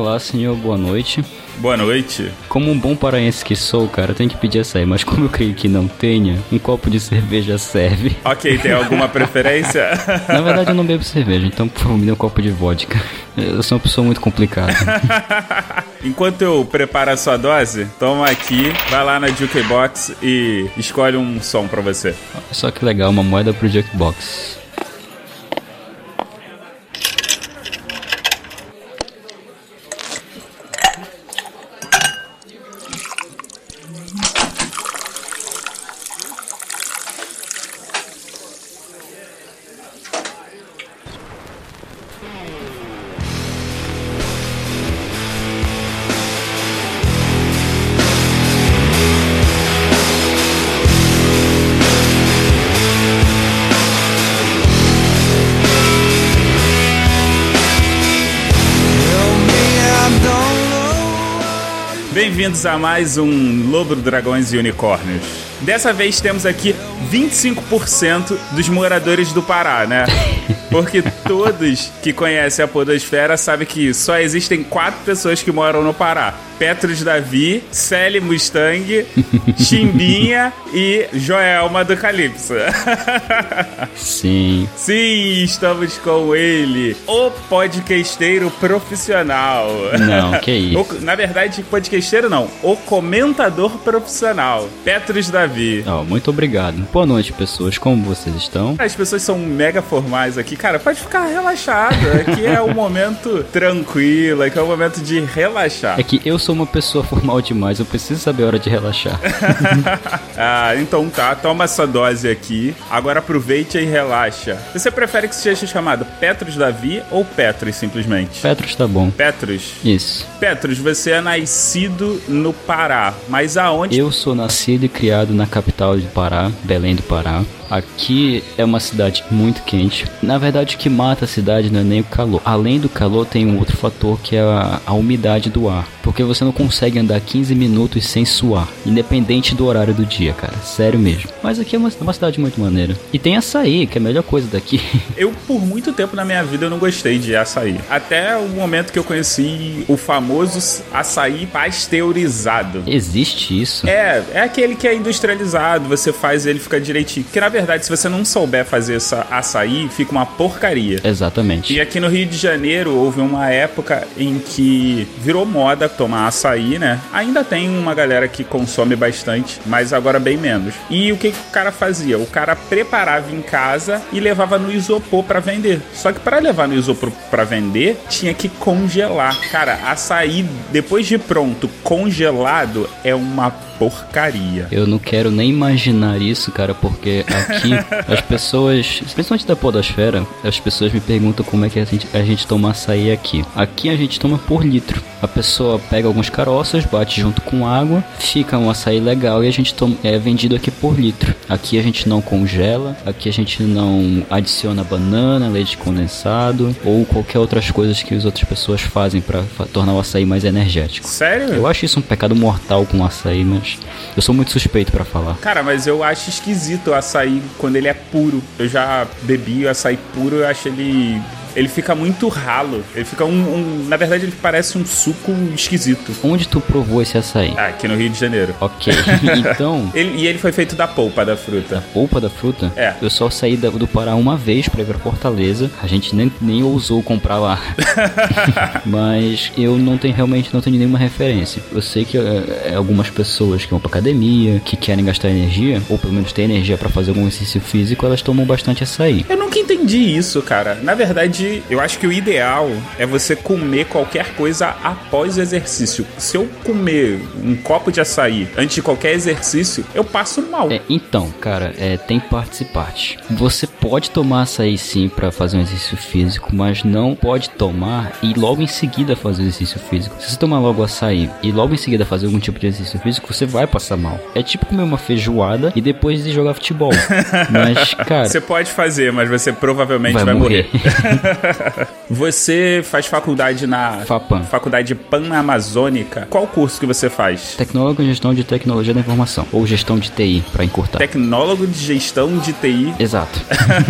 Olá, senhor, boa noite. Boa noite. Como um bom paraense que sou, cara, tem que pedir açaí, mas como eu creio que não tenha, um copo de cerveja serve. Ok, tem alguma preferência? Na verdade, eu não bebo cerveja, então por favor, me dê um copo de vodka. Eu sou uma pessoa muito complicada. Enquanto eu preparo a sua dose, toma aqui, vai lá na Jukebox e escolhe um som pra você. Olha só que legal, uma moeda pro Jukebox. Bem-vindos a mais um Lobo, Dragões e Unicórnios. Dessa vez temos aqui 25% dos moradores do Pará, né? Porque todos que conhecem a Podosfera sabem que só existem quatro pessoas que moram no Pará: Petros Davi, Sally Mustang, Chimbinha e Joelma do Calypso. Sim. Sim, estamos com ele, o podcasteiro profissional. Não, que isso. O- na verdade, podcasteiro não, o comentador profissional, Petros Davi. Ó, muito obrigado. Boa noite, pessoas. Como vocês estão? As pessoas são mega formais aqui. Cara, pode ficar relaxado. Aqui é um momento tranquilo, aqui é um momento de relaxar. É que eu sou uma pessoa formal demais, eu preciso saber a hora de relaxar. ah, então tá, toma essa dose aqui. Agora aproveite e relaxa. Você prefere que seja chamado Petros Davi ou Petros simplesmente? Petros tá bom. Petros. Isso. Petros, você é nascido no Pará, mas aonde? Eu sou nascido e criado na capital do Pará, Belém do Pará. Aqui é uma cidade muito quente. Na verdade, o que mata a cidade não é nem o calor. Além do calor, tem um outro fator que é a, a umidade do ar. Porque você não consegue andar 15 minutos sem suar, independente do horário do dia, cara. Sério mesmo. Mas aqui é uma, uma cidade muito maneira. E tem açaí, que é a melhor coisa daqui. Eu, por muito tempo na minha vida, eu não gostei de açaí. Até o momento que eu conheci o famoso açaí pasteurizado. Existe isso? É, é aquele que é industrializado, você faz ele ficar direitinho. Porque na verdade, se você não souber fazer essa açaí, fica uma porcaria. Exatamente. E aqui no Rio de Janeiro houve uma época em que virou moda tomar açaí, né? Ainda tem uma galera que consome bastante, mas agora bem menos. E o que, que o cara fazia? O cara preparava em casa e levava no isopor pra vender. Só que para levar no isopor pra vender, tinha que congelar. Cara, açaí depois de pronto, congelado, é uma porcaria. Eu não quero nem imaginar isso, cara, porque aqui as pessoas, principalmente da podosfera, as pessoas me perguntam como é que a gente, a gente toma açaí aqui. Aqui a gente toma por litro. A pessoa pega alguns caroços, bate junto com água, fica um açaí legal e a gente toma, é vendido aqui por litro. Aqui a gente não congela, aqui a gente não adiciona banana, leite condensado ou qualquer outras coisas que as outras pessoas fazem para tornar o açaí mais energético. Sério? Eu acho isso um pecado mortal com o açaí, mas eu sou muito suspeito pra falar. Cara, mas eu acho esquisito o açaí quando ele é puro. Eu já bebi o açaí puro, eu acho ele. Ele fica muito ralo. Ele fica um, um- Na verdade, ele parece um suco esquisito. Onde tu provou esse açaí? Ah, aqui no Rio de Janeiro. Ok, então, Ele- e ele foi feito da polpa da fruta. polpa da fruta, É. eu só saí da- do Pará uma vez pra ir pra Fortaleza. A gente nem, nem ousou comprar lá. Mas eu não tenho realmente não tenho nenhuma referência. Eu sei que é, algumas pessoas que vão pra academia, que querem gastar energia, ou pelo menos ter energia pra fazer algum exercício físico, elas tomam bastante açaí. Eu nunca entendi isso, cara. Na verdade, eu acho que o ideal é você comer qualquer coisa após o exercício. Se eu comer um copo de açaí antes de qualquer exercício, eu passo mal. É, então, cara, é, tem parte e parte. Você pode tomar açaí sim pra fazer um exercício físico, mas não pode tomar e logo em seguida fazer exercício físico. Se você tomar logo açaí e logo em seguida fazer algum tipo de exercício físico, você vai passar mal. É tipo comer uma feijoada e depois de jogar futebol. Mas, cara, Você pode fazer, mas você provavelmente vai, vai, morrer. morrer. você faz faculdade na FAPAM. Faculdade Pan-Amazônica. Qual curso que você faz? Tecnólogo em Gestão de Tecnologia da Informação, ou Gestão de TI, para encurtar. Tecnólogo de Gestão de TI. Exato.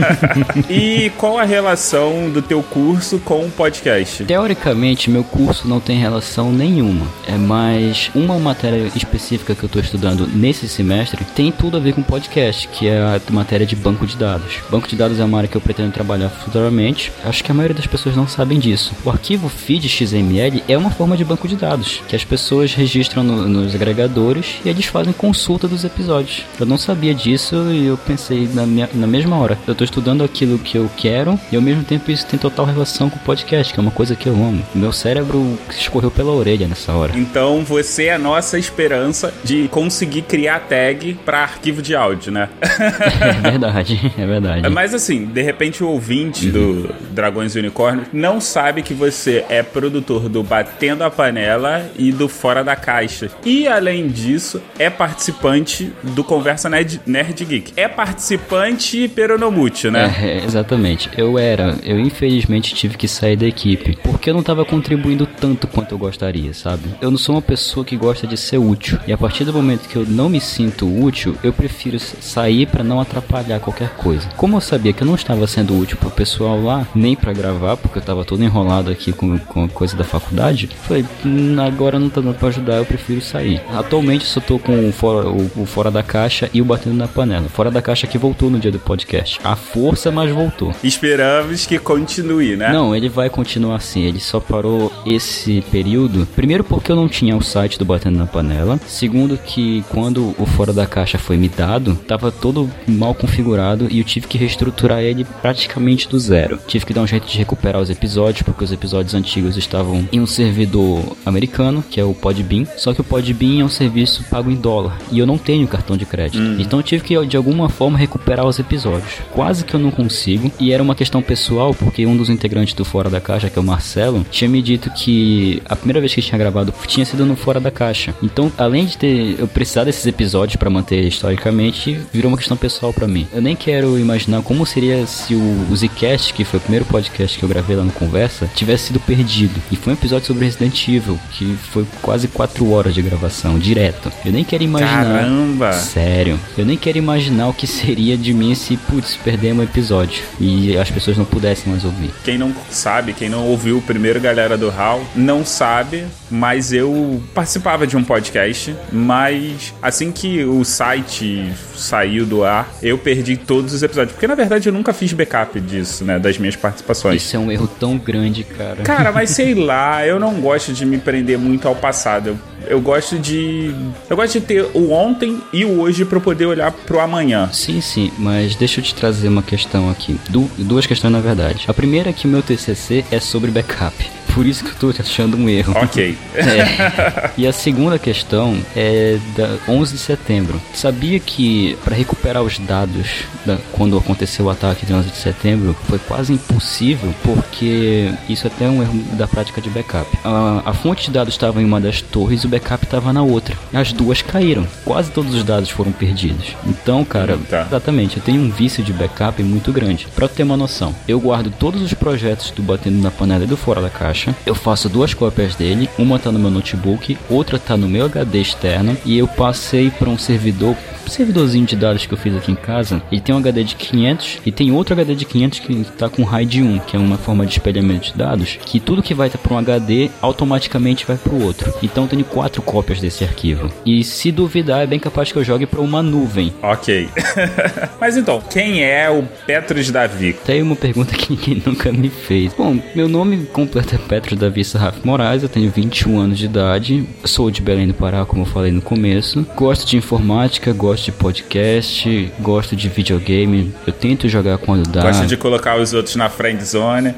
e qual a relação do teu curso com o podcast? Teoricamente, meu curso não tem relação nenhuma. É mais uma matéria específica que eu estou estudando nesse semestre tem tudo a ver com podcast, que é a matéria de banco de dados. Banco de dados é uma área que eu pretendo trabalhar futuramente. Acho que a maioria das pessoas não sabem disso. O arquivo feed XML é uma forma de banco de dados que as pessoas registram no, nos agregadores e eles fazem consulta dos episódios. Eu não sabia disso e eu pensei na, minha, na mesma hora. Eu estou estudando aquilo que eu quero e ao mesmo tempo isso tem total relação com o podcast, que é uma coisa que eu amo. Meu cérebro escorreu pela orelha nessa hora. Então você é a nossa esperança de conseguir criar tag para arquivo de áudio, né? é verdade, é verdade. Mas assim, de repente o ouvinte uhum. do Dragões e Unicórnios não sabe que você é produtor do Batendo a Panela e do Fora da Caixa. E além disso, é participante do Conversa Nerd, Nerd Geek. É participante peronomútil, né? É, exatamente. Eu era. Eu infelizmente tive que sair da equipe porque eu não estava contribuindo tanto quanto eu gostaria, sabe? Eu não sou uma pessoa que gosta de ser útil. E a partir do momento que eu não me sinto útil, eu prefiro sair para não atrapalhar qualquer coisa. Como eu sabia que eu não estava sendo útil pro pessoal lá, nem para gravar, porque eu estava todo enrolado aqui com, com a coisa da faculdade, falei, hum, agora não tá dando pra ajudar, eu prefiro sair. Atualmente só tô com o fora, o, o fora da caixa e o batendo na panela. Fora da caixa que voltou no dia do podcast. A força, mas voltou. Esperamos que continue, né? Não, ele vai continuar assim. Ele só parou esse período. Primeiro porque eu não tinha o site do Batendo na Panela. Segundo que quando o Fora da Caixa foi me dado, tava todo mal configurado e eu tive que reestruturar ele praticamente do zero. Tive que dar um jeito de recuperar os episódios, porque os episódios antigos estavam em um servidor americano, que é o Podbean. Só que o Podbean é um serviço pago em dólar e eu não tenho cartão de crédito. Hum. Então eu tive que de alguma forma recuperar os episódios. Quase que eu não consigo e era uma questão pessoal, porque um dos integrantes do Fora da Caixa, que é o Marcelo, tinha me dito que a primeira vez que tinha gravado tinha sido no Fora da Caixa. Então, além de ter eu precisar desses episódios para manter historicamente, virou uma questão pessoal para mim. Eu nem quero imaginar como seria se o, o Zcast, que foi o primeiro podcast que eu gravei lá no Conversa, tivesse sido perdido. E foi um episódio sobre Resident Evil, que foi quase 4 horas de gravação, direto. Eu nem quero imaginar. Caramba! Sério. Eu nem quero imaginar o que seria de mim se, putz, perder um episódio e as pessoas não pudessem mais ouvir. Quem não sabe, quem não ouviu o primeiro Galera do Hall, não sabe, mas eu participava de um podcast, mas assim que o site saiu do ar, eu perdi todos os episódios. Porque na verdade eu nunca fiz backup disso, né? Das minhas participações. Isso é um erro tão grande, cara. Cara, mas sei lá, eu não gosto de me prender muito ao passado. Eu, eu gosto de. Eu gosto de ter o ontem e o hoje para poder olhar pro amanhã. Sim, sim, mas deixa eu te trazer uma questão aqui. Du duas questões, na verdade. A primeira é que meu TCC é sobre backup. Por isso que eu tô achando um erro. Ok. É. E a segunda questão é da 11 de setembro. Sabia que para recuperar os dados da, quando aconteceu o ataque de 11 de setembro foi quase impossível porque isso é até um erro da prática de backup. A, a fonte de dados estava em uma das torres e o backup estava na outra. As duas caíram. Quase todos os dados foram perdidos. Então, cara, tá. exatamente, eu tenho um vício de backup muito grande. Para ter uma noção, eu guardo todos os projetos do Batendo na Panela e do Fora da Caixa caixa. Eu faço duas cópias dele, uma tá no meu notebook, outra tá no meu HD externo e eu passei para um servidor, servidorzinho de dados que eu fiz aqui em casa. Ele tem um HD de 500 e tem outro HD de 500 que tá com RAID 1, que é uma forma de espelhamento de dados, que tudo que vai para um HD automaticamente vai para o outro. Então eu tenho quatro cópias desse arquivo. E se duvidar, é bem capaz que eu jogue para uma nuvem. Ok. Mas então, quem é o Petros Davi? Tem uma pergunta que ninguém nunca me fez. Bom, meu nome completo é Petros Davi Sarraf Moraes, eu tenho 21 anos de idade, sou de Belém do Pará, como eu falei no começo. Gosto de informática, gosto de podcast, gosto de videogame. Eu tento jogar quando dá. Gosto de colocar os outros na friend zone.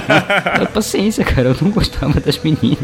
Paciência, cara, eu não gostava das meninas.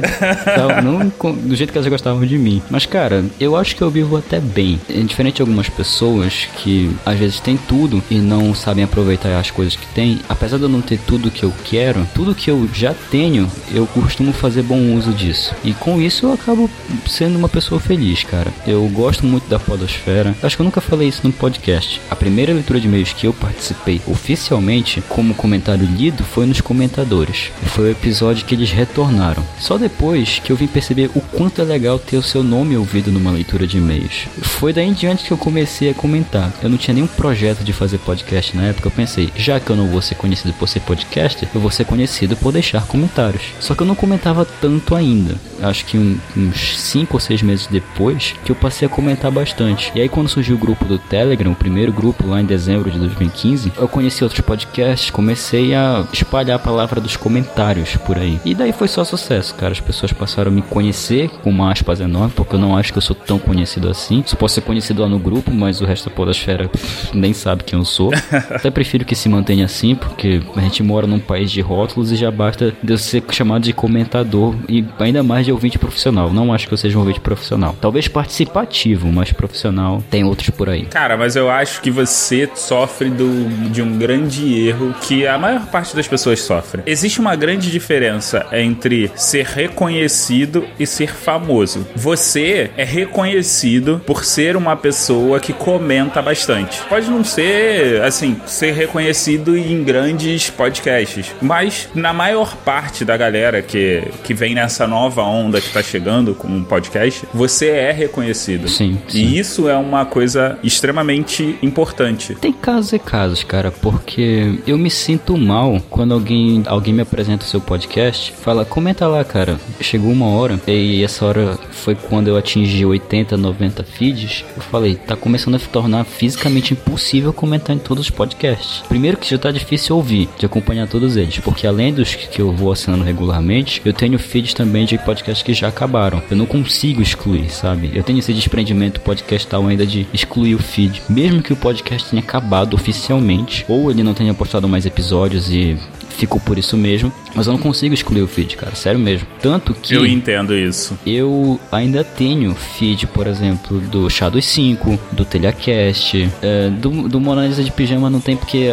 não do jeito que elas gostavam de mim. Mas, cara, eu acho que eu vivo até bem. É diferente de algumas pessoas que às vezes têm tudo e não sabem aproveitar as coisas que têm. Apesar de eu não ter tudo que eu quero, tudo que eu já tenho tenho, eu costumo fazer bom uso disso. E com isso eu acabo sendo uma pessoa feliz, cara. Eu gosto muito da podosfera. Acho que eu nunca falei isso no podcast. A primeira leitura de e-mails que eu participei oficialmente como comentário lido foi nos comentadores. Foi o episódio que eles retornaram. Só depois que eu vim perceber o quanto é legal ter o seu nome ouvido numa leitura de e-mails. Foi daí em diante que eu comecei a comentar. Eu não tinha nenhum projeto de fazer podcast na época. Eu pensei, já que eu não vou ser conhecido por ser podcaster, eu vou ser conhecido por deixar comentários. Só que eu não comentava tanto ainda. Acho que um, uns 5 ou 6 meses depois que eu passei a comentar bastante. E aí quando surgiu o grupo do Telegram, o primeiro grupo lá em dezembro de 2015, eu conheci outros podcasts, comecei a espalhar a palavra dos comentários por aí. E daí foi só sucesso, cara. As pessoas passaram a me conhecer com uma aspas enorme, porque eu não acho que eu sou tão conhecido assim. Só posso ser conhecido lá no grupo, mas o resto da podosfera nem sabe quem eu sou. Até prefiro que se mantenha assim, porque a gente mora num país de rótulos e já basta de eu ser chamado de comentador e ainda mais de ouvinte profissional. Não acho que eu seja um ouvinte profissional. Talvez participativo, mas profissional tem outros por aí. Cara, mas eu acho que você sofre do, de um grande erro que a maior parte das pessoas sofre. Existe uma grande diferença entre ser reconhecido e ser famoso. Você é reconhecido por ser uma pessoa que comenta bastante. Pode não ser, assim, ser reconhecido em grandes podcasts, mas na maior parte da galera que, que vem nessa nova onda que tá chegando com um podcast, você é reconhecido. Sim, sim. E isso é uma coisa extremamente importante. Tem casos e casos, cara, porque eu me sinto mal quando alguém, alguém me apresenta o seu podcast, fala, comenta lá, cara. Chegou uma hora, e essa hora foi quando eu atingi 80, 90 feeds. Eu falei, tá começando a se tornar fisicamente impossível comentar em todos os podcasts. Primeiro que já tá difícil ouvir, de acompanhar todos eles, porque além dos que eu vou assinando regularmente, eu tenho feeds também de podcasts que já acabaram. Eu não consigo excluir, sabe? Eu tenho esse desprendimento podcastal ainda de excluir o feed. Mesmo que o podcast tenha acabado oficialmente, ou ele não tenha postado mais episódios e ficou por isso mesmo. Mas eu não consigo excluir o feed, cara. Sério mesmo. Tanto que. Eu entendo isso. Eu ainda tenho feed, por exemplo, do Shadow 5, do Telecast, é, do, do Monalisa de Pijama não tem porque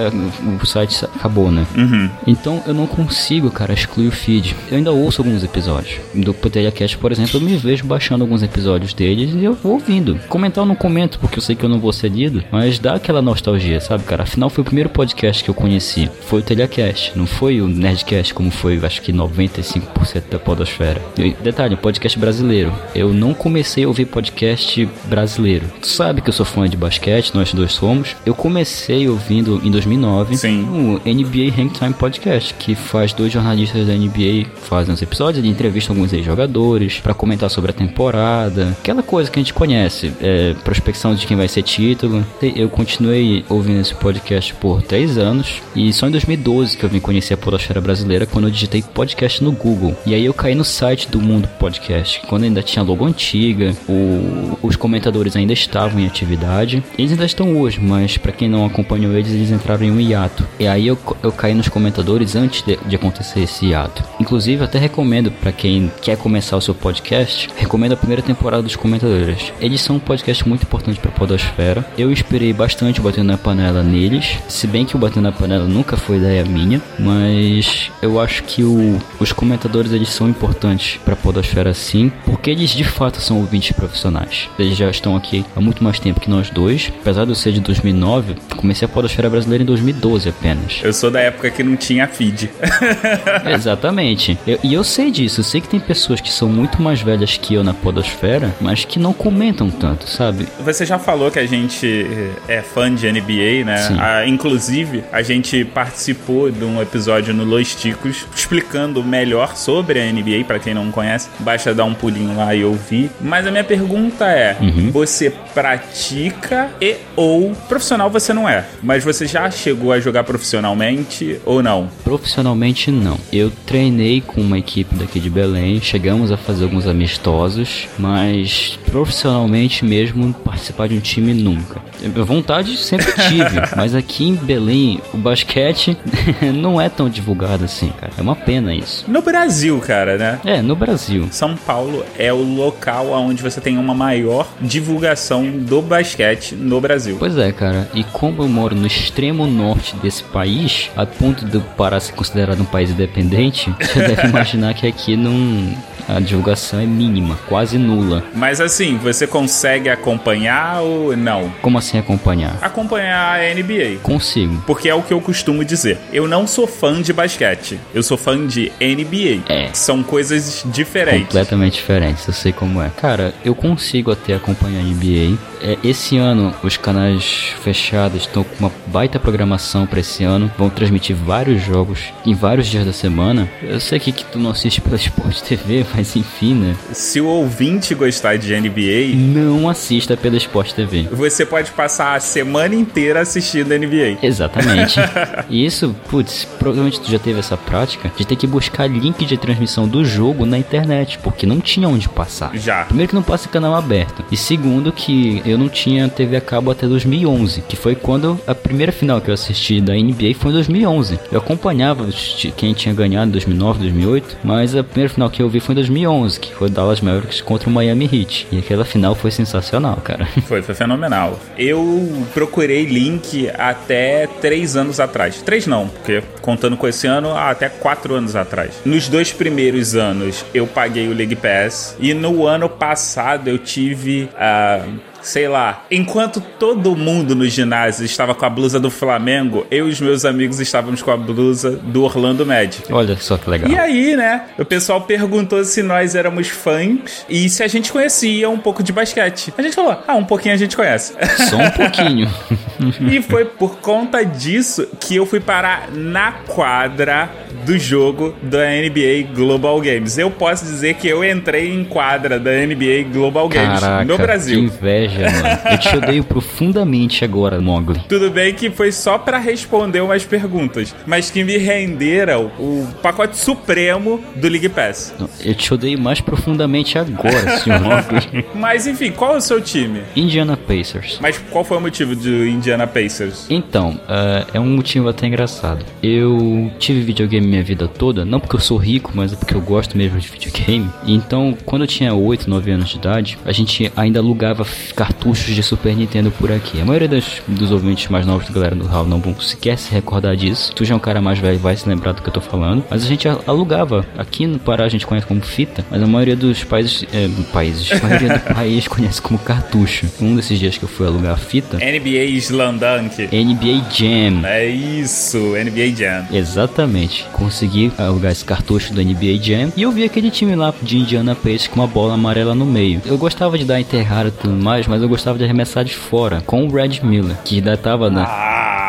o site acabou, né? Uhum. Então eu não consigo, cara, excluir o feed. Eu ainda ouço alguns episódios. Do Telecast, por exemplo, eu me vejo baixando alguns episódios deles e eu vou ouvindo. Comentar eu não comento, porque eu sei que eu não vou ser lido, mas dá aquela nostalgia, sabe, cara? Afinal, foi o primeiro podcast que eu conheci. Foi o Telecast, não foi o Nerdcast, como foi, acho que 95% da podosfera. E, detalhe, podcast brasileiro. Eu não comecei a ouvir podcast brasileiro. Tu sabe que eu sou fã de basquete, nós dois somos. Eu comecei ouvindo em 2009 Sim. o NBA Hangtime Podcast, que faz dois jornalistas da NBA fazem os episódios, ele entrevista alguns ex-jogadores para comentar sobre a temporada, aquela coisa que a gente conhece, é, prospecção de quem vai ser título. Eu continuei ouvindo esse podcast por três anos e só em 2012 que eu vim conhecer a podosfera brasileira quando eu digitei podcast no Google. E aí eu caí no site do Mundo Podcast, quando ainda tinha logo antiga, o, os comentadores ainda estavam em atividade. Eles ainda estão hoje, mas para quem não acompanhou eles, eles entraram em um hiato. E aí eu, eu caí nos comentadores antes de, de acontecer esse hiato. Inclusive, até recomendo para quem quer começar o seu podcast, recomendo a primeira temporada dos comentadores. Eles são um podcast muito importante para Podosfera. Eu esperei bastante Batendo na Panela neles, se bem que o Batendo na Panela nunca foi ideia minha, mas eu acho que o, os comentadores eles são importantes para Podosfera sim, porque eles de fato são ouvintes profissionais. Eles já estão aqui há muito mais tempo que nós dois. Apesar de eu ser de 2009, comecei a Podosfera Brasileira em 2012 apenas. Eu sou da época que não tinha feed. Exatamente. Eu- E eu, sei disso. Eu sei que tem pessoas que são muito mais velhas que eu na Podosfera, mas que não comentam tanto, sabe? Você já falou que a gente é fã de NBA, né? Sim. Ah, inclusive, a gente participou de um episódio no Los Ticos explicando melhor sobre a NBA, pra quem não conhece. Basta dar um pulinho lá e ouvir. Mas a minha pergunta é: Uhum. você pratica e ou profissional você não é, mas você já chegou a jogar profissionalmente ou não? Profissionalmente não. Eu treinei com uma equipe daqui de Belém, chegamos a fazer alguns amistosos, mas profissionalmente mesmo participar de um time nunca. Vontade sempre tive, mas aqui em Belém o basquete não é tão divulgada assim, cara. É uma pena isso. No Brasil, cara, né? É, no Brasil. São Paulo é o local onde você tem uma maior divulgação do basquete no Brasil. Pois é, cara. E como eu moro no extremo norte desse país, a ponto do Pará ser considerado um país independente, você deve imaginar que aqui não a divulgação é mínima, quase nula. Mas assim, você consegue acompanhar ou não? Como assim acompanhar? Acompanhar a NBA. Consigo. Porque é o que eu costumo dizer. Eu não sou fã de basquete. Eu sou fã de NBA. É. São coisas diferentes. Completamente diferentes, eu sei como é. Cara, eu consigo até acompanhar a NBA. É, esse ano, os canais fechados estão com uma baita programação para esse ano. Vão transmitir vários jogos em vários dias da semana. Eu sei que, que tu não assiste pela Sport TV, mas enfim, né? Se o ouvinte gostar de NBA, não assista pela Sport TV. Você pode passar a semana inteira assistindo NBA. Exatamente. e isso, putz, provavelmente tu já teve essa prática de ter que buscar link de transmissão do jogo na internet, porque não tinha onde passar. Já. Primeiro que não passa canal aberto. E segundo que eu não tinha TV a cabo até 2011, que foi quando a primeira final que eu assisti da NBA foi em 2011. Eu acompanhava quem tinha ganhado em 2009, 2008, mas a primeira final que eu vi foi em 2011, que foi Dallas Mavericks contra o Miami Heat. E aquela final foi sensacional, cara. Foi, foi fenomenal. Eu procurei link até três anos atrás. Três não, porque contando com esse ano, até quatro anos atrás. Nos dois primeiros anos eu paguei o League Pass e no ano passado eu tive a. Uh, sei lá, enquanto todo mundo no ginásio estava com a blusa do Flamengo, eu e os meus amigos estávamos com a blusa do Orlando Magic. Olha só que legal. E aí, né, o pessoal perguntou se nós éramos fãs e se a gente conhecia um pouco de basquete. A gente falou, ah, um pouquinho a gente conhece. Só um pouquinho. e foi por conta disso que eu fui parar na quadra do jogo da NBA Global Games. Eu posso dizer que eu entrei em quadra da NBA Global Games Caraca, no Brasil. Que inveja, mano. Eu te odeio profundamente agora, Mogli. Tudo bem que foi só para responder umas perguntas, mas que me renderam o pacote supremo do League Pass. Eu te odeio mais profundamente agora, senhor Mogli. mas enfim, qual é o seu time? Indiana Pacers. Mas qual foi o motivo do Indiana Pacers? Então, uh, é um motivo até engraçado. Eu tive videogame minha vida toda, não porque eu sou rico, mas é porque eu gosto mesmo de videogame. Então, quando eu tinha 8, 9 anos de idade, a gente ainda alugava cartuchos de Super Nintendo por aqui. A maioria das, dos ouvintes mais novos da galera do Hall não vão sequer se recordar disso. Tu já é um cara mais velho, vai se lembrar do que eu tô falando. Mas a gente alugava. Aqui no Pará a gente conhece como fita, mas a maioria dos países. É, países. A maioria do país conhece como cartucho. Um desses dias que eu fui alugar a fita. NBA Slandunk. NBA Jam. É isso, NBA Jam. Exatamente. Consegui alugar esse cartucho do NBA Jam e eu vi aquele time lá de Indiana Pacers com uma bola amarela no meio. Eu gostava de dar enterrada e tudo mais, mas eu gostava de arremessar de fora com o Red Miller, que ainda tava na. Ah.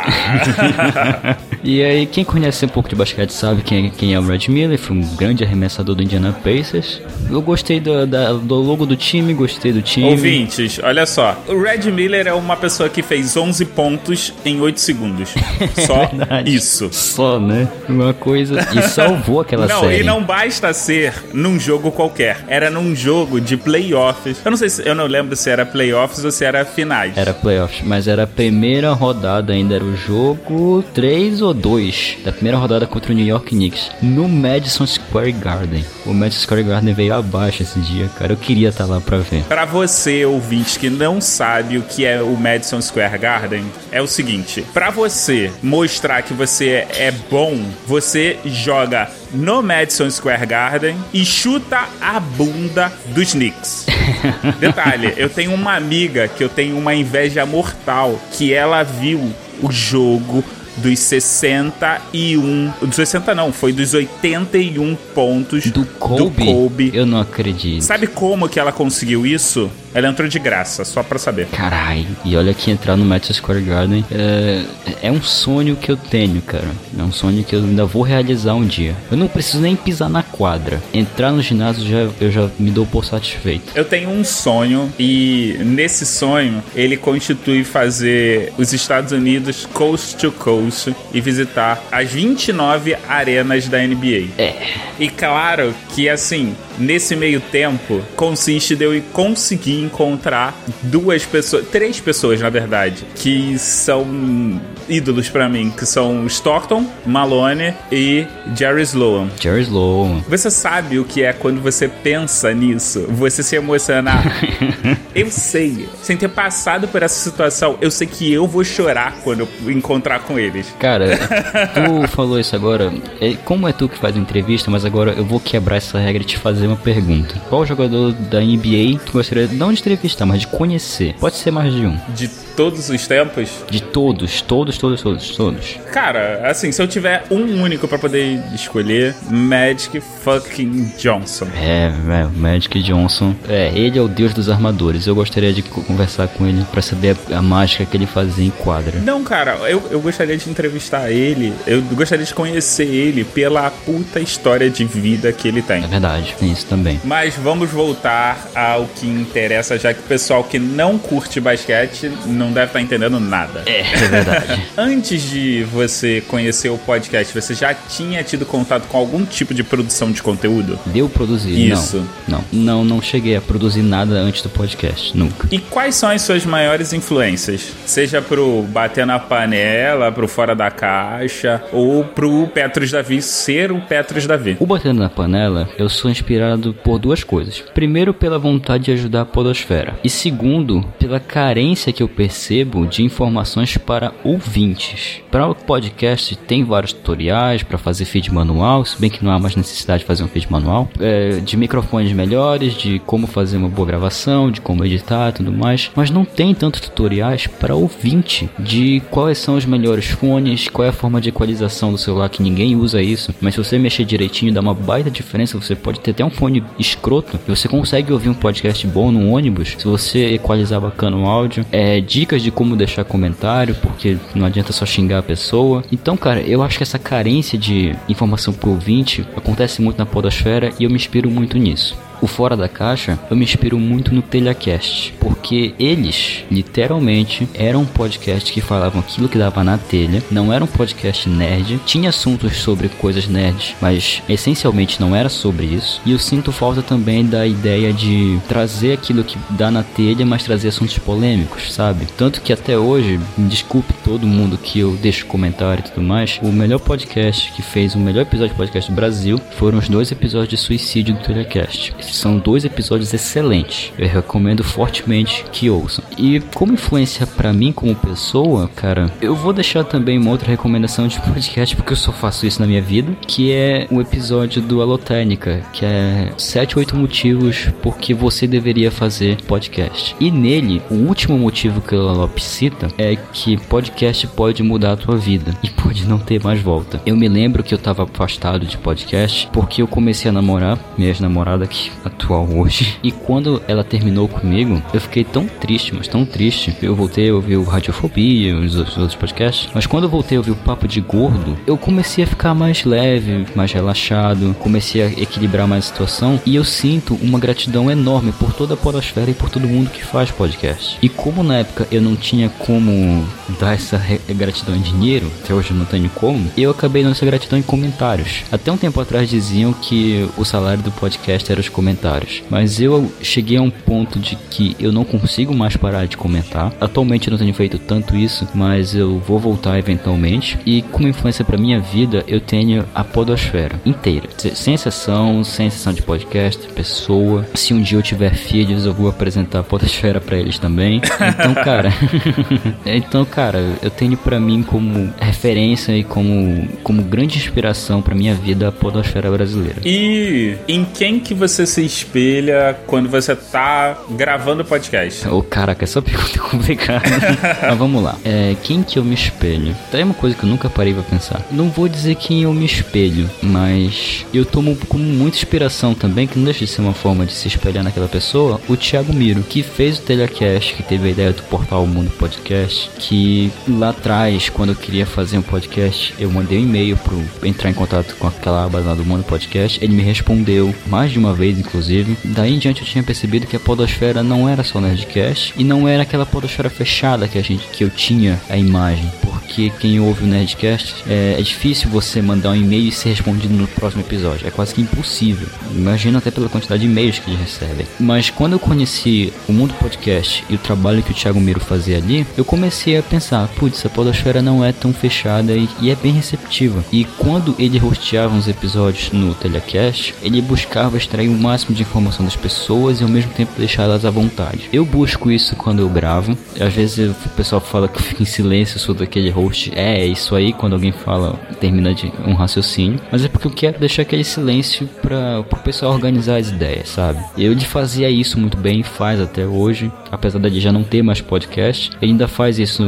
e aí, quem conhece um pouco de basquete sabe quem, quem é o Red Miller, foi um grande arremessador do Indiana Pacers. Eu gostei do, da, do logo do time, gostei do time. Ouvintes, olha só. O Red Miller é uma pessoa que fez 11 pontos em 8 segundos. Só é isso. Só, né? Uma coisa. E salvou aquela não, série. E não basta ser num jogo qualquer. Era num jogo de playoffs. Eu não sei se. Eu não lembro se era playoffs ou se era finais. Era playoffs, mas era a primeira rodada ainda. Era o jogo 3 ou 2 da primeira rodada contra o New York Knicks no Madison Square Garden. O Madison Square Garden veio abaixo esse dia, cara. Eu queria estar lá pra ver. Pra você, ouvinte, que não sabe o que é o Madison Square Garden, é o seguinte: pra você mostrar que você é bom, você joga no Madison Square Garden e chuta a bunda dos Knicks. Detalhe, eu tenho uma amiga que eu tenho uma inveja mortal que ela viu o jogo dos 61. Dos 60 não, foi dos 81 pontos do Kobe. do Kobe. Eu não acredito. Sabe como que ela conseguiu isso? Ela entrou de graça, só pra saber. Carai, e olha que entrar no Madison Square Garden é, é um sonho que eu tenho, cara. É um sonho que eu ainda vou realizar um dia. Eu não preciso nem pisar na quadra. Entrar no ginásio já, eu já me dou por satisfeito. Eu tenho um sonho e nesse sonho ele constitui fazer os Estados Unidos coast to coast e visitar as 29 arenas da NBA. É. E claro que assim, nesse meio tempo, consiste de eu conseguir encontrar duas pessoas, três pessoas na verdade, que são ídolos para mim, que são Stockton, Malone e Jerry Sloan. Jerry Sloan. Você sabe o que é quando você pensa nisso, você se emocionar. eu sei, sem ter passado por essa situação, eu sei que eu vou chorar quando eu encontrar com eles. Cara, tu falou isso agora, é, como é tu que faz a entrevista, mas agora eu vou quebrar essa regra e te fazer uma pergunta. Qual jogador da NBA tu gostaria não de entrevistar, mas de conhecer? Pode ser mais de um. De todos os tempos? De todos, todos, todos, todos, todos. Cara, assim, se eu tiver um único para poder escolher, Magic fucking Johnson. É, é, Magic Johnson. É, ele é o deus dos armadores. Eu gostaria de conversar com ele para saber a, a, mágica que ele fazia em quadra. Não, cara, eu, eu gostaria de entrevistar ele, eu gostaria de conhecer ele pela puta história de vida que ele tem. É verdade, tem isso também. Mas vamos voltar ao que interessa, já que o pessoal que não curte basquete não deve estar entendendo nada. É, é verdade. Antes de você conhecer o podcast, você já tinha tido contato com algum tipo de produção de conteúdo? Deu produzir? Isso. Não, não, não, não cheguei a produzir nada antes do podcast, nunca. E quais são as suas maiores influências? Seja pro bater na panela, pro fora da caixa, ou pro Petros Davi ser o Petros Davi? O batendo na panela, eu sou inspirado por duas coisas. Primeiro, pela vontade de ajudar a podosfera. E segundo, pela carência que eu percebo de informações para ouvintes. Para o podcast tem vários tutoriais para fazer feed manual, se bem que não há mais necessidade de fazer um feed manual, é, de microfones melhores, de como fazer uma boa gravação, de como editar tudo mais, mas não tem tantos tutoriais para ouvinte de quais são os melhores fones, qual é a forma de equalização do celular que ninguém usa isso, mas se você mexer direitinho dá uma baita diferença, você pode ter até um fone escroto e você consegue ouvir um podcast bom no ônibus se você equalizar bacana o áudio, é, dicas de como deixar comentário, porque não adianta só xingar a pessoa. Então, cara, eu acho que essa carência de informação pro ouvinte acontece muito na podosfera e eu me inspiro muito nisso o Fora da Caixa, eu me inspiro muito no Telhacast, porque eles, literalmente, eram um podcast que falavam aquilo que dava na telha, não era um podcast nerd, tinha assuntos sobre coisas nerds, mas essencialmente não era sobre isso. E eu sinto falta também da ideia de trazer aquilo que dá na telha, mas trazer assuntos polêmicos, sabe? Tanto que até hoje, desculpe todo mundo que eu deixo comentário e tudo mais, o melhor podcast que fez o melhor episódio de podcast do Brasil foram os dois episódios de suicídio do Telhacast são dois episódios excelentes. Eu recomendo fortemente que ouçam. E como influência para mim como pessoa, cara, eu vou deixar também uma outra recomendação de podcast porque eu só faço isso na minha vida, que é um episódio do Alotênica, que é 7 8 motivos por que você deveria fazer podcast. E nele, o último motivo que o Alop cita é que podcast pode mudar a tua vida e pode não ter mais volta. Eu me lembro que eu tava afastado de podcast porque eu comecei a namorar, minha ex-namorada que atual hoje. E quando ela terminou comigo, eu fiquei tão triste, mas tão triste. Eu voltei a ouvir o Radiofobia, os outros podcasts. Mas quando eu voltei a ouvir o Papo de Gordo, eu comecei a ficar mais leve, mais relaxado. Comecei a equilibrar mais a situação. E eu sinto uma gratidão enorme por toda a podosfera e por todo mundo que faz podcast. E como na época eu não tinha como dar essa gratidão em dinheiro, até hoje eu não tenho como, eu acabei dando essa gratidão em comentários. Até um tempo atrás diziam que o salário do podcast era os comentários comentários. Mas eu cheguei a um ponto de que eu não consigo mais parar de comentar. Atualmente eu não tenho feito tanto isso, mas eu vou voltar eventualmente. E como influência para minha vida, eu tenho a podosfera inteira, sem exceção, sem exceção de podcast, pessoa. Se um dia eu tiver filhos, eu vou apresentar a podosfera para eles também. Então, cara, então, cara, eu tenho para mim como referência e como como grande inspiração para minha vida a podosfera brasileira. E em quem que você se se espelha quando você tá gravando podcast? Ô, oh, caraca, essa pergunta é complicada. Mas vamos lá. É, quem que eu me espelho? É uma coisa que eu nunca parei pra pensar. Não vou dizer quem eu me espelho, mas eu tomo como muita inspiração também, que não deixa de ser uma forma de se espelhar naquela pessoa, o Thiago Miro, que fez o Telecast, que teve a ideia do portal Mundo Podcast, que lá atrás, quando eu queria fazer um podcast, eu mandei um e-mail pro entrar em contato com aquela aba lá do Mundo Podcast, ele me respondeu mais de uma vez, inclusive. Daí em diante eu tinha percebido que a podosfera não era só Nerdcast e não era aquela podosfera fechada que a gente que eu tinha a imagem, porque que quem ouve o Nerdcast é, é difícil você mandar um e-mail e ser respondido no próximo episódio. É quase que impossível. Imagina até pela quantidade de e-mails que eles recebem. Mas quando eu conheci o mundo podcast e o trabalho que o Thiago Miro fazia ali, eu comecei a pensar, putz, a podosfera não é tão fechada e, e é bem receptiva. E quando ele hosteava uns episódios no Telecast, ele buscava extrair o máximo de informação das pessoas e ao mesmo tempo deixá-las à vontade. Eu busco isso quando eu gravo. Às vezes o pessoal fala que fica em silêncio sobre aquele host. É, é isso aí quando alguém fala, termina de um raciocínio. Mas é porque eu quero deixar aquele silêncio para o pessoal organizar as ideias, sabe? Eu ele fazia isso muito bem, faz até hoje, apesar de já não ter mais podcast. Ele ainda faz isso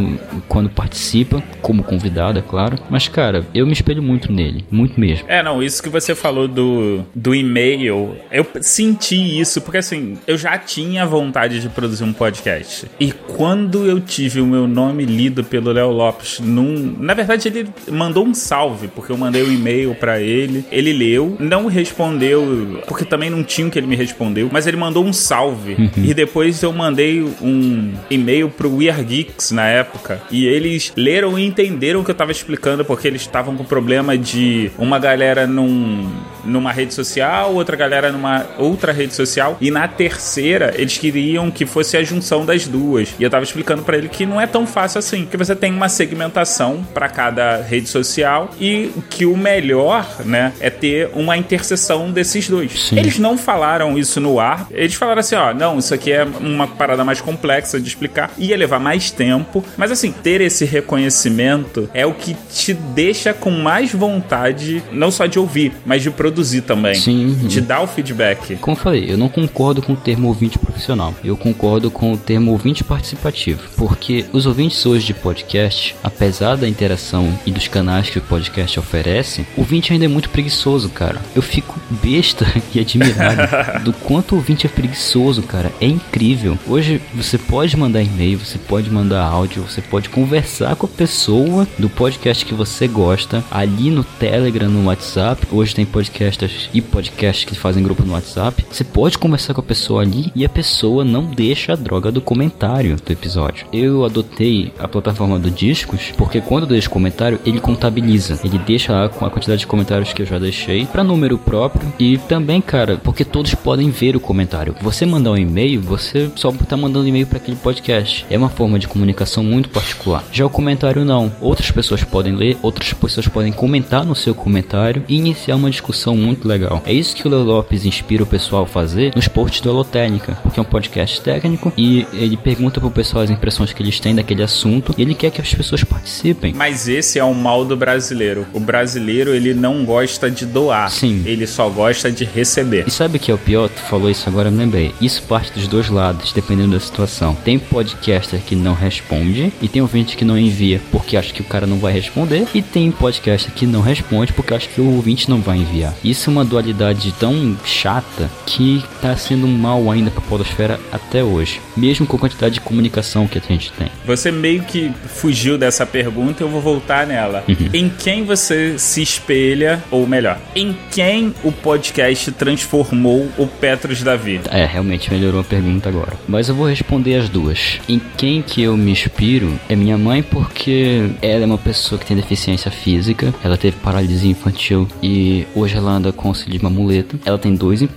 quando participa, como convidado, é claro. Mas, cara, eu me espelho muito nele, muito mesmo. É, não, isso que você falou do, do e-mail, eu senti isso, porque assim, eu já tinha vontade de produzir um podcast. E quando eu tive o meu nome lido pelo Léo Lopes num. Na verdade, ele mandou um salve, porque eu mandei um e-mail para ele. Ele leu, não respondeu, porque também não tinha o que ele me respondeu, mas ele mandou um salve. Uhum. E depois eu mandei um e-mail pro We Are Geeks na época. E eles leram e entenderam o que eu tava explicando, porque eles estavam com problema de uma galera num, numa rede social, outra galera numa outra rede social. E na terceira, eles queriam que fosse a junção das duas. E eu tava explicando para ele que não é tão fácil assim. Que você tem uma segmentação para cada rede social e que o melhor, né, é ter uma interseção desses dois. Sim. Eles não falaram isso no ar. Eles falaram assim, ó, não, isso aqui é uma parada mais complexa de explicar. Ia levar mais tempo. Mas assim, ter esse reconhecimento é o que te deixa com mais vontade, não só de ouvir, mas de produzir também. Sim. De dar o feedback. Como eu falei, eu não concordo com o termo ouvinte profissional. Eu concordo com o termo ouvinte participativo. Porque os ouvintes hoje de podcast, apesar da interação e dos canais que o podcast oferece, o ouvinte ainda é muito preguiçoso, cara. Eu fico besta e admirado do quanto o ouvinte é preguiçoso, cara. É incrível. Hoje você pode mandar e-mail, você pode mandar áudio, você pode conversar com a pessoa do podcast que você gosta ali no Telegram, no WhatsApp. Hoje tem podcasters e podcasts que fazem grupo no WhatsApp. Você pode conversar com a pessoa ali e a pessoa não deixa a droga do comentário do episódio. Eu adotei a plataforma do Discos porque quando eu deixo comentário, ele contabiliza. Ele deixa a quantidade de comentários que eu já deixei para número próprio e também, cara, porque todos podem ver o comentário. Você mandar um e-mail, você só tá mandando e-mail para aquele podcast. É uma forma de comunicação muito particular. Já o comentário não. Outras pessoas podem ler, outras pessoas podem comentar no seu comentário e iniciar uma discussão muito legal. É isso que o Leo Lopes inspira o pessoal a fazer nos posts do Holotécnica, porque é um podcast técnico e ele pergunta pro pessoal as impressões que eles têm daquele assunto e ele quer que as pessoas participem. Mas esse é o mal do brasileiro. O brasileiro, ele não gosta de doar. Sim. Ele só gosta de receber. E sabe o que é o pior? Tu falou isso agora, eu me lembrei. Isso parte dos dois lados, dependendo da situação. Tem podcaster que não responde e tem ouvinte que não envia porque acha que o cara não vai responder e tem podcaster que não responde porque acha que o ouvinte não vai enviar. Isso é uma dualidade tão chata que tá sendo mal ainda pra podosfera até hoje, mesmo com a quantidade de comunicação que a gente tem. Você meio que fugiu dessa pergunta, eu vou voltar nela. Uhum. Em quem você se espelha, ou melhor, em quem o podcast transformou o Petros Davi? É, realmente melhorou a pergunta agora. Mas eu vou responder as duas. Em quem que eu me inspiro é minha mãe porque ela é uma pessoa que tem deficiência física, ela teve paralisia infantil e hoje ela anda com auxílio de uma muleta. Ela tem dois empregos,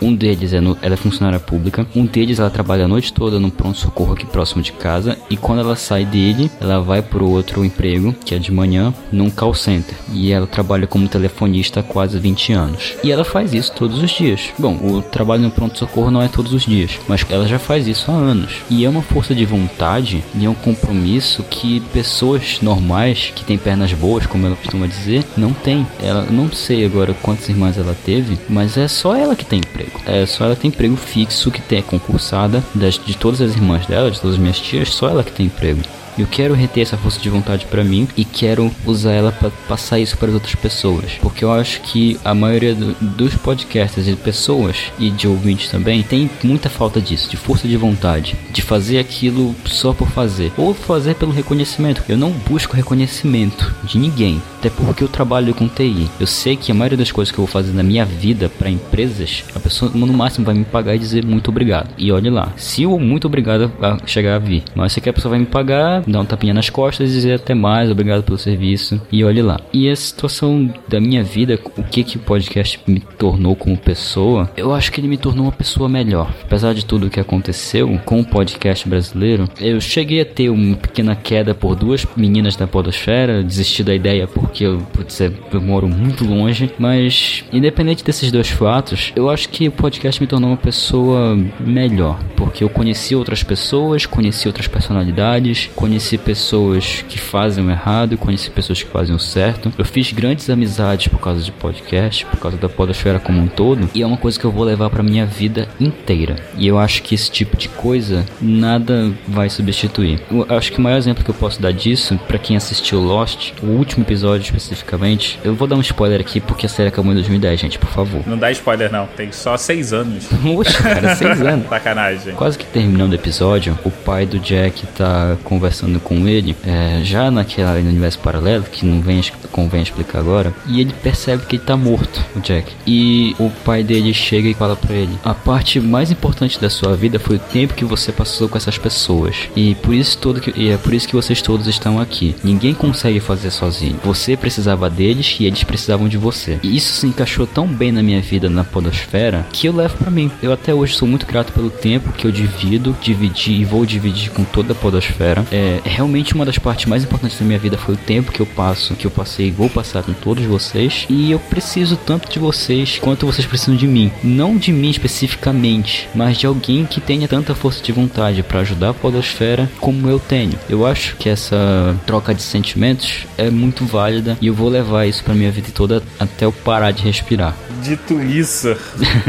um deles é no, ela é funcionária pública, um deles ela trabalha a noite toda no pronto-socorro aqui próximo de casa e quando ela sai dele, ela vai pro outro emprego, que é de manhã, num call center. E ela trabalha como telefonista há quase 20 anos. E ela faz isso todos os dias. Bom, o trabalho no pronto-socorro não é todos os dias, mas ela já faz isso há anos. E é uma força de vontade e é um compromisso que pessoas normais, que têm pernas boas, como ela costuma dizer, não tem. Ela não sei agora quantas irmãs ela teve, mas é só ela que tem emprego. É só ela tem emprego fixo que tem é concursada das, de todas as irmãs dela, de todas as minhas tias, só ela que tem emprego. Eu quero reter essa força de vontade para mim e quero usar ela para passar isso para as outras pessoas, porque eu acho que a maioria do, dos podcasters e pessoas e de ouvintes também tem muita falta disso, de força de vontade, de fazer aquilo só por fazer ou fazer pelo reconhecimento. Eu não busco reconhecimento de ninguém, até porque eu trabalho com TI. Eu sei que a maioria das coisas que eu vou fazer na minha vida para empresas, a pessoa no máximo vai me pagar e dizer muito obrigado. E olhe lá, se o muito obrigado chegar a vir, mas se que a pessoa vai me pagar, dar um tapinha nas costas de dizer até mais, obrigado pelo serviço e olhe lá. E a situação da minha vida, o que que o podcast me tornou como pessoa, eu acho que ele me tornou uma pessoa melhor. Apesar de tudo o que aconteceu com o podcast brasileiro, eu cheguei a ter uma pequena queda por duas meninas da podosfera, desisti da ideia porque eu, putz, eu moro muito longe, mas independente desses dois fatos, eu acho que o podcast me tornou uma pessoa melhor, porque eu conheci outras pessoas, conheci outras personalidades, conheci pessoas que fazem o errado, conheci pessoas que fazem o certo. Eu fiz grandes amizades por causa de podcast, por causa da podosfera como um todo, e é uma coisa que eu vou levar para minha vida inteira. E eu acho que esse tipo de coisa nada vai substituir. Eu acho que o maior exemplo que eu posso dar disso, para quem assistiu Lost, o último episódio especificamente, eu vou dar um spoiler aqui porque a série acabou em 2010, gente, por favor. Não dá spoiler não, tem só seis anos. Oxe, cara, seis anos. Sacanagem. Quase que terminando o episódio, o pai do Jack tá conversando com ele, é, já naquele universo paralelo, que não vem, convém explicar agora, e ele percebe que ele tá morto, o Jack. E o pai dele chega e fala para ele: A parte mais importante da sua vida foi o tempo que você passou com essas pessoas. E por isso todo que, e é por isso que vocês todos estão aqui. Ninguém consegue fazer sozinho. Você precisava deles e eles precisavam de você. E isso se encaixou tão bem na minha vida na podosfera que eu levo para mim. Eu até hoje sou muito grato pelo tempo que eu divido, dividi e vou dividir com toda a podosfera. É realmente uma das partes mais importantes da minha vida foi o tempo que eu passo, que eu passei e vou passar com todos vocês. E eu preciso tanto de vocês quanto vocês precisam de mim. Não de mim especificamente, mas de alguém que tenha tanta força de vontade para ajudar a podosfera como eu tenho. Eu acho que essa troca de sentimentos é muito válida e eu vou levar isso para minha vida toda até eu parar de respirar. Dito isso,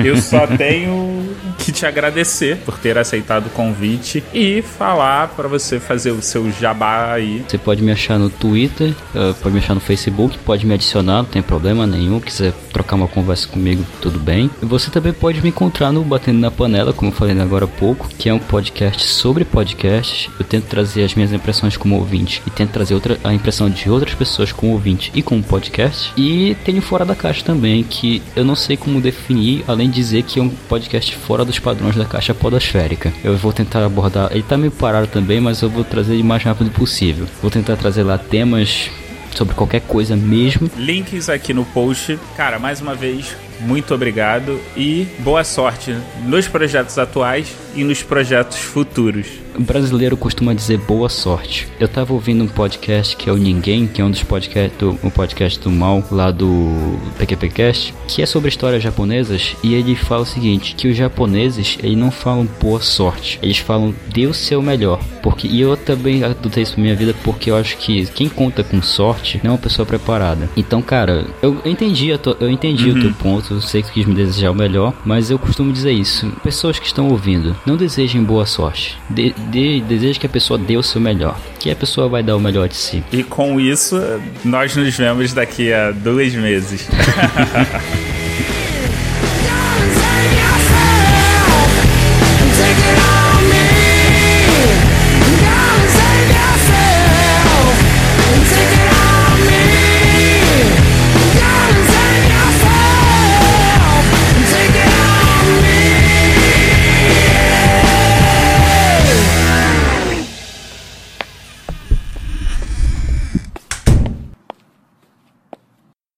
eu só tenho que te agradecer por ter aceitado o convite e falar para você fazer o seu jabá aí. Você pode me achar no Twitter, uh, pode me achar no Facebook, pode me adicionar, não tem problema nenhum. Quiser trocar uma conversa comigo, tudo bem. E você também pode me encontrar no Batendo na Panela, como eu falei agora há pouco, que é um podcast sobre podcasts. Eu tento trazer as minhas impressões como ouvinte e tento trazer outra, a impressão de outras pessoas como ouvinte e como podcast. E tenho Fora da Caixa também, que eu não sei como definir, além de dizer que é um podcast fora dos padrões da caixa podosférica. Eu vou tentar abordar, ele tá meio parado também, mas eu vou trazer o mais rápido possível. Vou tentar trazer lá temas sobre qualquer coisa mesmo. Links aqui no post. Cara, mais uma vez, muito obrigado e boa sorte nos projetos atuais e nos projetos futuros. O brasileiro costuma dizer boa sorte. Eu tava ouvindo um podcast que é o Ninguém, que é um dos podcasts do um podcast do mal lá do PQPcast, que é sobre histórias japonesas e ele fala o seguinte, que os japoneses, eles não falam boa sorte, eles falam dê o seu melhor. Porque e eu também adotei isso pra minha vida porque eu acho que quem conta com sorte não é uma pessoa preparada. Então, cara, eu entendi, eu, eu entendi uhum. o teu ponto, eu sei que quis me desejar o melhor, mas eu costumo dizer isso. Pessoas que estão ouvindo, não desejem boa sorte. De, de, deseje que a pessoa dê o seu melhor. Que a pessoa vai dar o melhor de si. E com isso, nós nos vemos daqui a dois meses.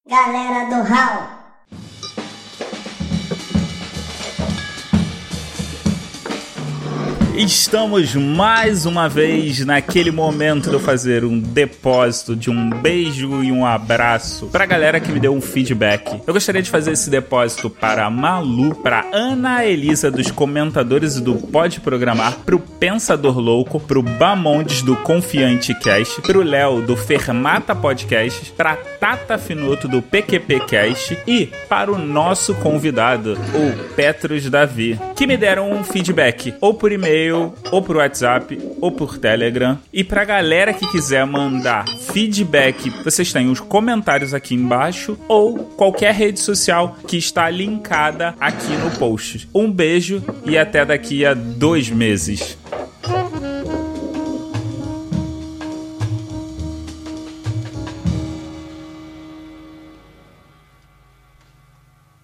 Galera do Hall. Estamos mais uma vez naquele momento de eu fazer um depósito de um beijo e um abraço pra galera que me deu um feedback. Eu gostaria de fazer esse depósito para a Malu, para Ana Elisa dos comentadores do Pode Programar, pro Pensador Louco, pro Bamondes do Confiante Cast, pro Léo do Fermata Podcast, pra Tata Finoto do PQP Cast e para o nosso convidado, o Petros Davi, que me deram um feedback ou por e-mail e-mail, ou por WhatsApp, ou por Telegram. E pra galera que quiser mandar feedback, vocês têm os comentários aqui embaixo ou qualquer rede social que está linkada aqui no post. Um beijo e até daqui a dois meses.